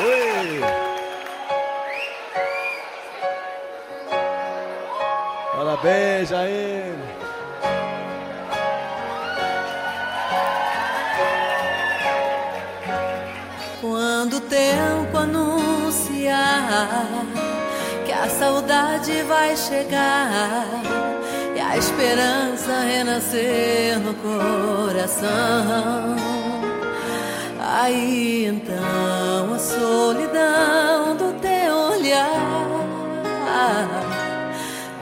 Oi! Parabéns, Jair! Quando o tempo anunciar que a saudade vai chegar e a esperança renascer no coração. Aí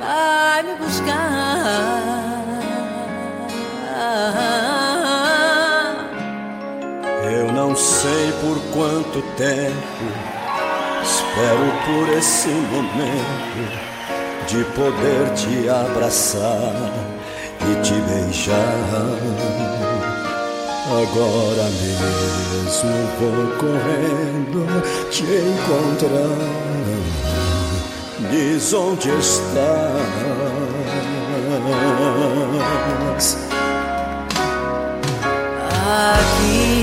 vai me buscar. Eu não sei por quanto tempo espero por esse momento de poder te abraçar e te beijar. Agora mesmo vou correndo te encontrar. Diz onde estás. Aqui,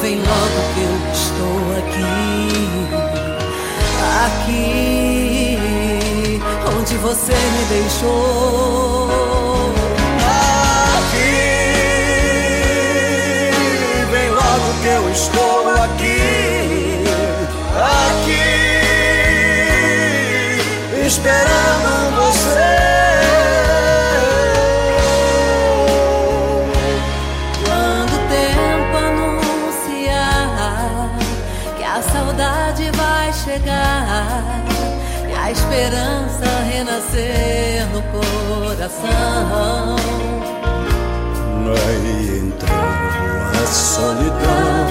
vem logo que eu estou aqui. Aqui, onde você me deixou. Aqui, vem logo que eu estou aqui. Esperando você. Quando o tempo anunciar que a saudade vai chegar e a esperança renascer no coração. Aí então a solidão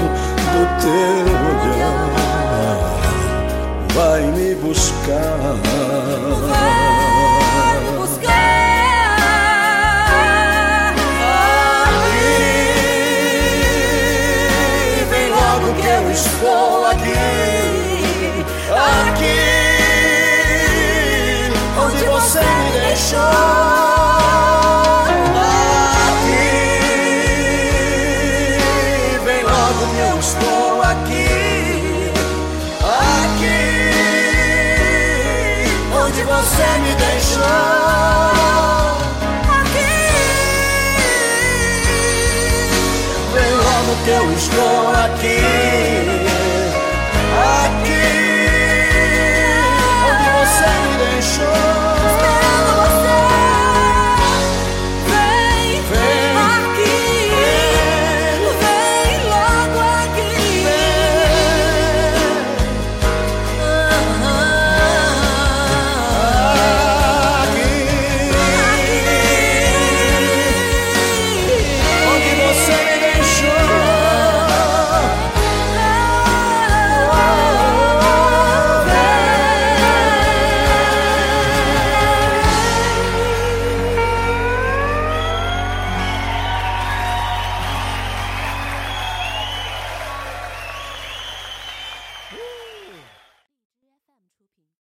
do teu vai me buscar. Vai me buscar. Aqui, vem logo que eu estou aqui. Aqui, onde você me deixou. Aqui, vem logo que eu estou aqui. onde você me deixou. Aqui. Vem logo que eu estou aqui. Aqui.